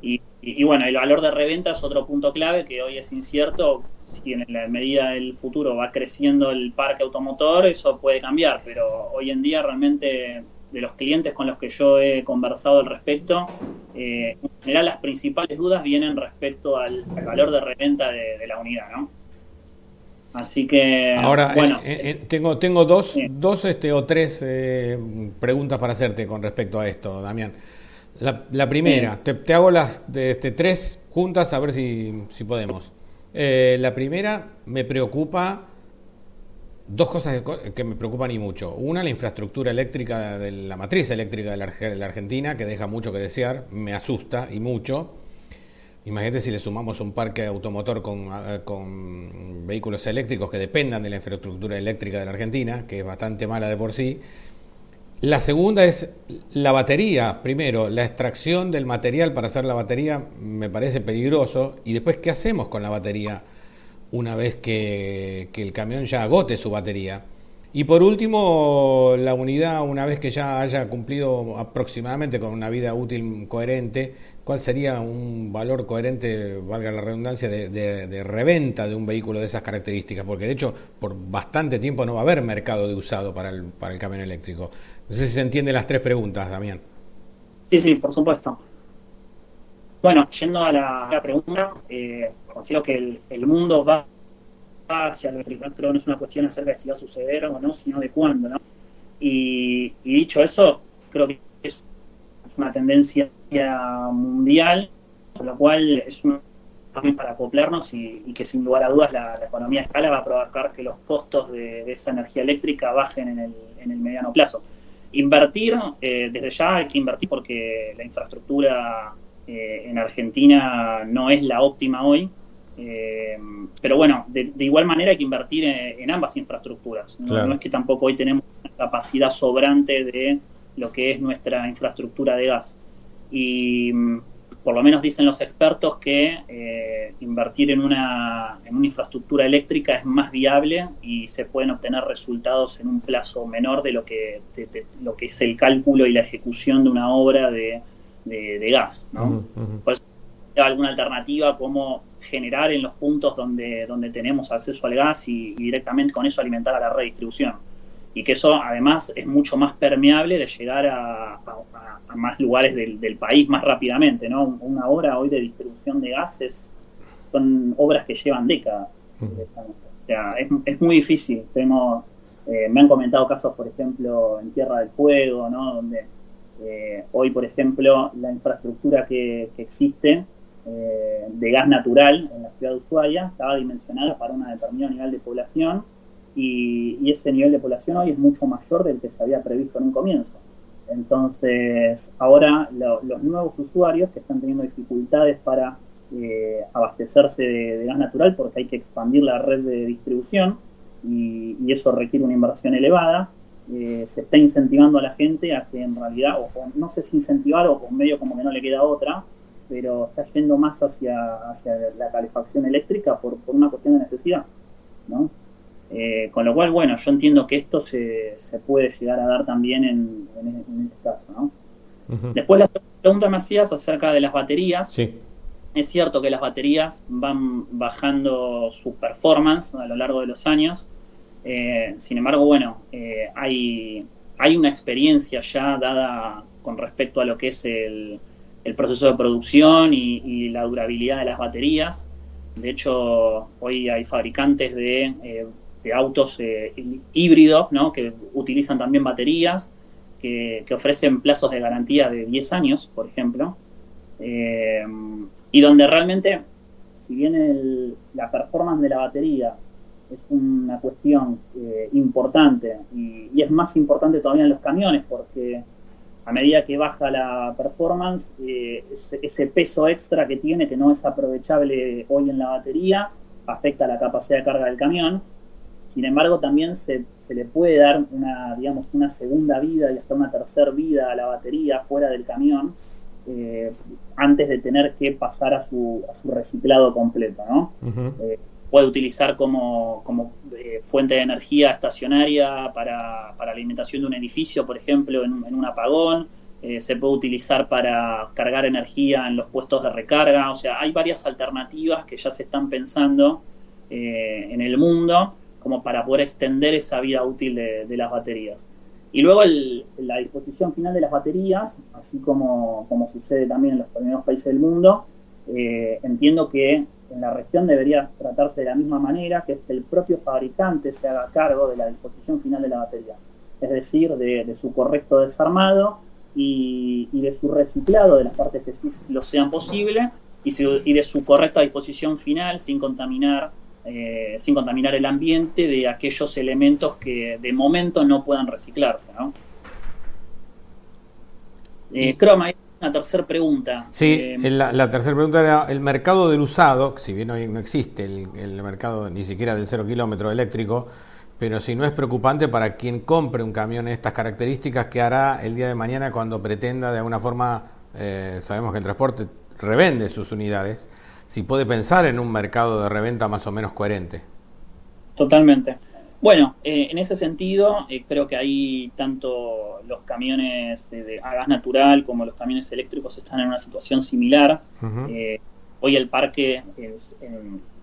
y, bueno, el valor de reventa es otro punto clave que hoy es incierto. Si en la medida del futuro va creciendo el parque automotor, eso puede cambiar, pero hoy en día realmente de los clientes con los que yo he conversado al respecto, eh, en general las principales dudas vienen respecto al, valor de reventa de, de la unidad, ¿no? Así que. Ahora, bueno. Eh, eh, tengo, tengo dos, dos este, o tres eh, preguntas para hacerte con respecto a esto, Damián. La, primera, te, hago las de, este, tres juntas a ver si, si podemos. la primera, me preocupa dos cosas que me preocupan y mucho. Una, la infraestructura eléctrica de la matriz eléctrica de la Argentina, que deja mucho que desear, me asusta y mucho. Imagínate si le sumamos un parque automotor eh, con, vehículos eléctricos que dependan de la infraestructura eléctrica de la Argentina, que es bastante mala de por sí. La segunda es la batería. Primero, la extracción del material para hacer la batería me parece peligroso. Y después, ¿qué hacemos con la batería una vez que, que el camión ya agote su batería? Y por último, la unidad, una vez que ya haya cumplido aproximadamente con una vida útil coherente, ¿cuál sería un valor coherente, valga la redundancia, de, reventa de un vehículo de esas características? Porque de hecho, por bastante tiempo no va a haber mercado de usado para el, para el camión eléctrico. No sé si se entienden las tres preguntas, Damián. Sí, sí, por supuesto. Bueno, yendo a la, pregunta, eh, considero que el mundo va hacia el no es una cuestión acerca de si va a suceder o no, sino de cuándo, ¿no? Y, dicho eso, creo que es una tendencia mundial, con lo cual es un también para acoplarnos y, que sin lugar a dudas la, economía de escala va a provocar que los costos de, esa energía eléctrica bajen en el, en el mediano plazo. Invertir, eh, desde ya hay que invertir porque la infraestructura eh, en Argentina no es la óptima hoy, eh, pero bueno, de, igual manera hay que invertir en, ambas infraestructuras. ¿no? es que tampoco hoy tenemos una capacidad sobrante de lo que es nuestra infraestructura de gas. Y mm, por lo menos dicen los expertos que eh, invertir en una, en una infraestructura eléctrica es más viable y se pueden obtener resultados en un plazo menor de lo que, lo que es el cálculo y la ejecución de una obra de, gas. ¿no? alguna alternativa como generar en los puntos donde, donde tenemos acceso al gas y, directamente con eso alimentar a la redistribución. Y que eso además es mucho más permeable de llegar a, más lugares del, país más rápidamente. ¿no? Una obra hoy de distribución de gases son obras que llevan décadas. O sea, es, es, muy difícil. Tenemos, eh, me han comentado casos, por ejemplo, en Tierra del Fuego, ¿no? donde eh, hoy, por ejemplo, la infraestructura que, que existe eh, de gas natural en la ciudad de Ushuaia estaba dimensionada para un determinado nivel de población y, ese nivel de población hoy es mucho mayor del que se había previsto en un comienzo. Entonces, ahora los nuevos usuarios que están teniendo dificultades para eh, abastecerse de, gas natural porque hay que expandir la red de distribución y, eso requiere una inversión elevada, eh, se está incentivando a la gente a que en realidad, o, no sé si incentivar o, o medio como que no le queda otra, pero está yendo más hacia, hacia la calefacción eléctrica por, por una cuestión de necesidad, ¿no? Eh, con lo cual, bueno, yo entiendo que esto se, se puede llegar a dar también en, en, este caso, ¿no? Después la pregunta me hacías acerca de las baterías. Sí. Es cierto que las baterías van bajando su performance a lo largo de los años. Eh, sin embargo, bueno, eh, hay, hay una experiencia ya dada con respecto a lo que es el, el proceso de producción y, la durabilidad de las baterías. De hecho, hoy hay fabricantes de, eh, autos eh, híbridos que utilizan también baterías, que, ofrecen plazos de garantía de 10 años, por ejemplo. eh, y donde realmente, si bien la performance de la batería es una cuestión eh, importante y, es más importante todavía en los camiones porque a medida que baja la performance, eh, ese, peso extra que tiene, que no es aprovechable hoy en la batería, afecta la capacidad de carga del camión. Sin embargo, también se, se, le puede dar una, digamos, una segunda vida y hasta una tercera vida a la batería fuera del camión eh, antes de tener que pasar a su, a su reciclado completo. ¿no? Eh, puede utilizar como, como eh, fuente de energía estacionaria para, para, alimentación de un edificio, por ejemplo, en, un apagón. se puede utilizar para cargar energía en los puestos de recarga. O sea, hay varias alternativas que ya se están pensando en el mundo como para poder extender esa vida útil de, las baterías. Y luego la disposición final de las baterías, así como, como sucede también en los primeros países del mundo, eh, entiendo que en la región debería tratarse de la misma manera, que el propio fabricante se haga cargo de la disposición final de la batería, es decir, de, su correcto desarmado y, de su reciclado de las partes que sí lo sean posible y, y de su correcta disposición final sin contaminar eh, sin contaminar el ambiente de aquellos elementos que de momento no puedan reciclarse. ¿no? Eh, Croma, una tercera pregunta. Sí, eh, la, tercera pregunta era el mercado del usado, si bien hoy no existe el, mercado ni siquiera del cero kilómetro eléctrico, pero si no es preocupante para quien compre un camión de estas características, ¿qué hará el día de mañana cuando pretenda de alguna forma, sabemos que el transporte revende sus unidades, si puede pensar en un mercado de reventa más o menos coherente. Totalmente. Bueno, eh, en ese sentido, eh, creo que ahí tanto los camiones de, a gas natural como los camiones eléctricos están en una situación similar. Eh, hoy el parque es,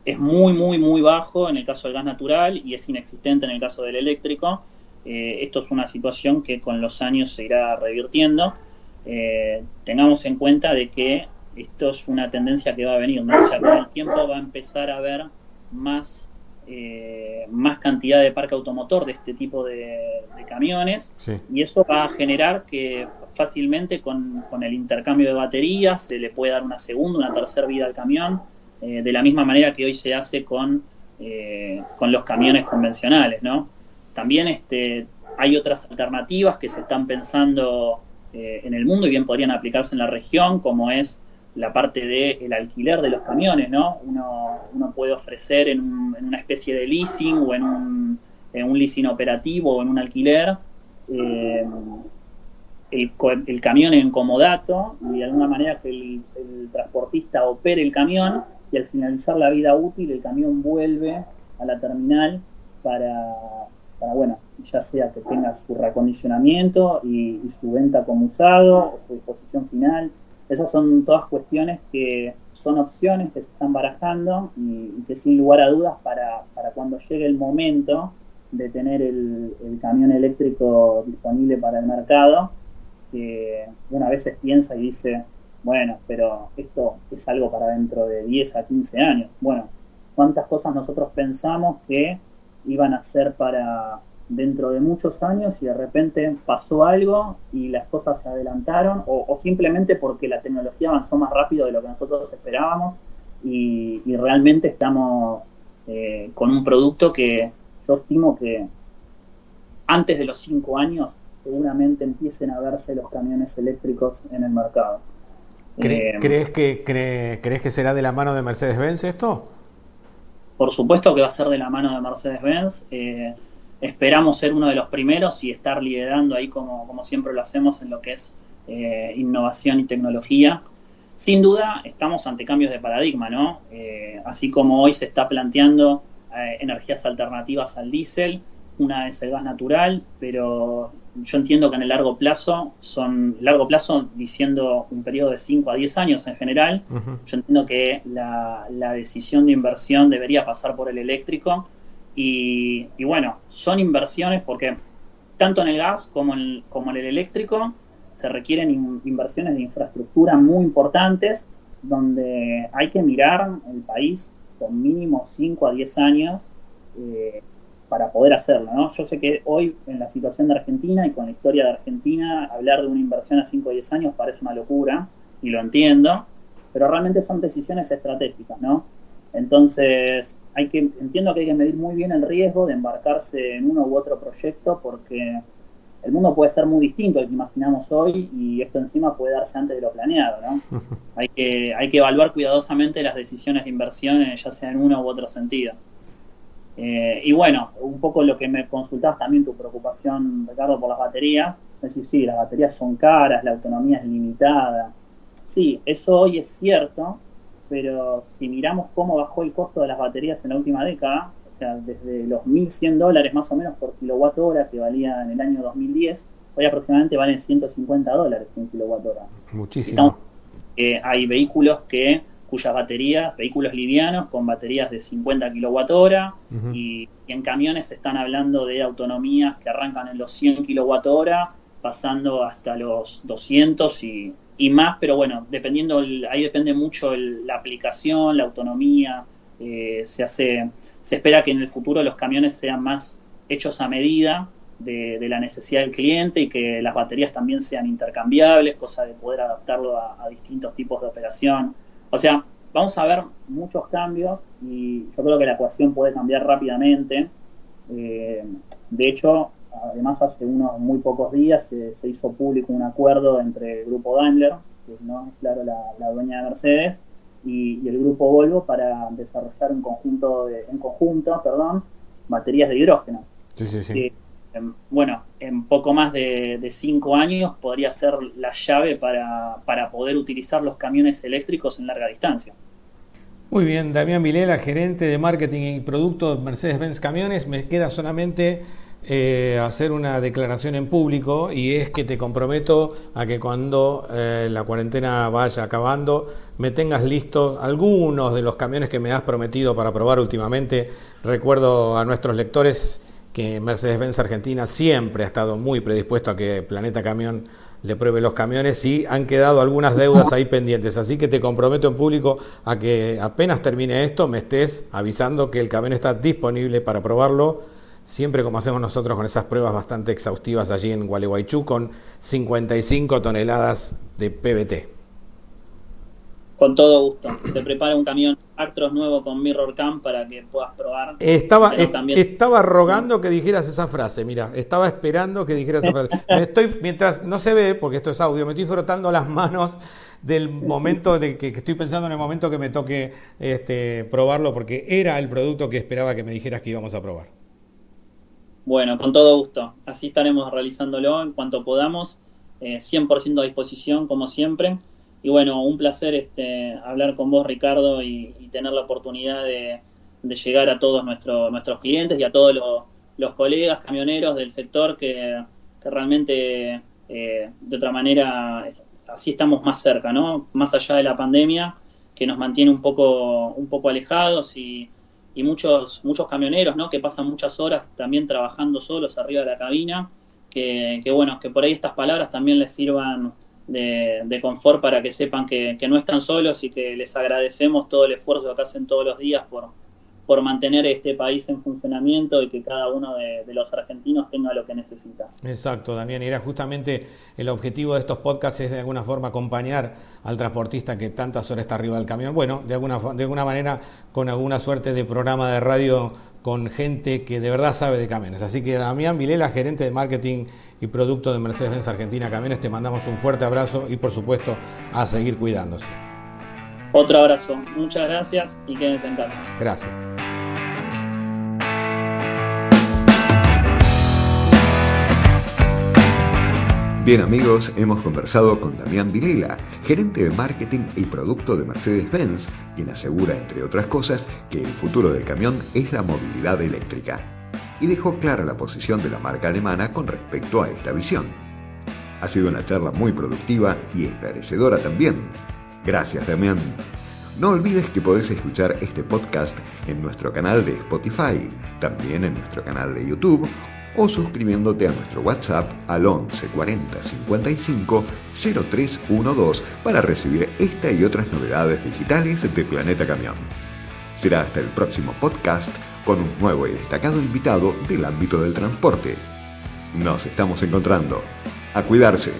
es, muy, muy, muy bajo en el caso del gas natural y es inexistente en el caso del eléctrico. esto es una situación que con los años se irá revirtiendo. tengamos en cuenta de que esto es una tendencia que va a venir, ¿no? o sea, con el tiempo va a empezar a haber más, eh, más cantidad de parque automotor de este tipo de, camiones y eso va a generar que fácilmente con, el intercambio de baterías se le puede dar una segunda, una tercera vida al camión, eh, de la misma manera que hoy se hace con, eh, con los camiones convencionales, ¿no? También este, hay otras alternativas que se están pensando en el mundo y bien podrían aplicarse en la región, como es la parte del alquiler de los camiones, ¿no? Uno, uno puede ofrecer en, una especie de leasing o en un, en un, leasing operativo o en un alquiler eh, el, camión en comodato y de alguna manera que el, transportista opere el camión y al finalizar la vida útil el camión vuelve a la terminal para, para bueno, ya sea que tenga su reacondicionamiento y, y su venta como usado o su disposición final esas son todas cuestiones que son opciones que se están barajando y, que sin lugar a dudas para, para, cuando llegue el momento de tener el, camión eléctrico disponible para el mercado, que una vez piensa y dice, bueno, pero esto es algo para dentro de 10 a 15 años. Bueno, ¿cuántas cosas nosotros pensamos que iban a ser para dentro de muchos años y de repente pasó algo y las cosas se adelantaron o, simplemente porque la tecnología avanzó más rápido de lo que nosotros esperábamos y, realmente estamos eh, con un producto que yo estimo que antes de los cinco años seguramente empiecen a verse los camiones eléctricos en el mercado. Eh, ¿Crees, que, ¿Crees que será de la mano de Mercedes-Benz esto? Por supuesto que va a ser de la mano de Mercedes-Benz. Eh, Esperamos ser uno de los primeros y estar liderando ahí como, como siempre lo hacemos en lo que es eh, innovación y tecnología. Sin duda estamos ante cambios de paradigma, ¿no? Eh, así como hoy se está planteando eh, energías alternativas al diésel, una es el gas natural, pero yo entiendo que en el largo plazo, son largo plazo diciendo un periodo de 5 a 10 años en general, yo entiendo que la, la decisión de inversión debería pasar por el eléctrico y, bueno, son inversiones porque tanto en el gas como en, como en el eléctrico se requieren inversiones de infraestructura muy importantes donde hay que mirar el país con mínimo 5 a 10 años eh, para poder hacerlo. ¿no? Yo sé que hoy en la situación de Argentina y con la historia de Argentina, hablar de una inversión a 5 o 10 años parece una locura, y lo entiendo, pero realmente son decisiones estratégicas, ¿no? Entonces, hay que, entiendo que hay que medir muy bien el riesgo de embarcarse en uno u otro proyecto porque el mundo puede ser muy distinto al que imaginamos hoy y esto encima puede darse antes de lo planeado, ¿no? [LAUGHS] Hay que, hay que evaluar cuidadosamente las decisiones de inversión, ya sea en uno u otro sentido. Eh, y bueno, un poco lo que me consultabas también, tu preocupación, Ricardo, por las baterías. Es decir, sí, las baterías son caras, la autonomía es limitada. Sí, eso hoy es cierto, pero si miramos cómo bajó el costo de las baterías en la última década, o sea, desde los 1.100 dólares más o menos por kilowatt hora que valía en el año 2010, hoy aproximadamente valen 150 dólares un kilowatt hora. Muchísimo. Eh, hay vehículos que cuyas baterías, vehículos livianos con baterías de 50 kWh hora y, en camiones se están hablando de autonomías que arrancan en los 100 kWh pasando hasta los 200 y, más, pero bueno, dependiendo, ahí depende mucho la aplicación, la autonomía, eh, se hace, se espera que en el futuro los camiones sean más hechos a medida de, la necesidad del cliente y que las baterías también sean intercambiables, cosa de poder adaptarlo a distintos tipos de operación. O sea, vamos a ver muchos cambios y yo creo que la ecuación puede cambiar rápidamente. Eh, de hecho, además hace unos muy pocos días se, hizo público un acuerdo entre el grupo Daimler, que no es claro la, dueña de Mercedes, y, el grupo Volvo para desarrollar un conjunto de, en conjunto, perdón, baterías de hidrógeno. Sí, sí, sí. Em, bueno, en poco más de, cinco años podría ser la llave para, poder utilizar los camiones eléctricos en larga distancia. Muy bien, Damián Vilela, gerente de marketing y productos Mercedes-Benz Camiones. Me queda solamente eh, hacer una declaración en público y es que te comprometo a que cuando eh, la cuarentena vaya acabando me tengas listos algunos de los camiones que me has prometido para probar últimamente. Recuerdo a nuestros lectores que Mercedes-Benz Argentina siempre ha estado muy predispuesto a que Planeta Camión le pruebe los camiones y han quedado algunas deudas ahí pendientes. Así que te comprometo en público a que apenas termine esto me estés avisando que el camión está disponible para probarlo, siempre como hacemos nosotros con esas pruebas bastante exhaustivas allí en Gualeguaychú con 55 toneladas de PBT. Con todo gusto. Te preparo un camión Actros nuevo con Mirror Cam para que puedas probar. Estaba, estaba rogando que dijeras esa frase, mira, estaba esperando que dijeras esa frase. estoy, mientras no se ve, porque esto es audio, me estoy frotando las manos del momento de que, estoy pensando en el momento que me toque este, probarlo, porque era el producto que esperaba que me dijeras que íbamos a probar. Bueno, con todo gusto. Así estaremos realizándolo en cuanto podamos. 100% eh, a disposición, como siempre. Y bueno, un placer este, hablar con vos, Ricardo, y, tener la oportunidad de, llegar a todos nuestros clientes y a todos los, colegas camioneros del sector que, realmente, eh, de otra manera, así estamos más cerca, ¿no? Más allá de la pandemia, que nos mantiene un poco, un poco alejados y, muchos, muchos camioneros, ¿no? Que pasan muchas horas también trabajando solos arriba de la cabina, que, que bueno, que por ahí estas palabras también les sirvan de, confort para que sepan que, no están solos y que les agradecemos todo el esfuerzo que hacen todos los días por, por mantener este país en funcionamiento y que cada uno de, los argentinos tenga lo que necesita. Exacto, Damián. Y era justamente el objetivo de estos podcasts es de alguna forma acompañar al transportista que tantas horas está arriba del camión. Bueno, de alguna, de alguna manera con alguna suerte de programa de radio con gente que de verdad sabe de camiones. Así que Damián Vilela, gerente de marketing y producto de Mercedes-Benz Argentina Camiones, te mandamos un fuerte abrazo y por supuesto a seguir cuidándose. Otro abrazo, muchas gracias y quédense en casa. Gracias. Bien amigos, hemos conversado con Damián Virela, gerente de marketing y producto de Mercedes-Benz, quien asegura, entre otras cosas, que el futuro del camión es la movilidad eléctrica. Y dejó clara la posición de la marca alemana con respecto a esta visión. Ha sido una charla muy productiva y esclarecedora también. Gracias Damián. No olvides que podés escuchar este podcast en nuestro canal de Spotify, también en nuestro canal de YouTube o suscribiéndote a nuestro WhatsApp al 11 40 55 0312 para recibir esta y otras novedades digitales de Planeta Camión. Será hasta el próximo podcast con un nuevo y destacado invitado del ámbito del transporte. Nos estamos encontrando. A cuidarse.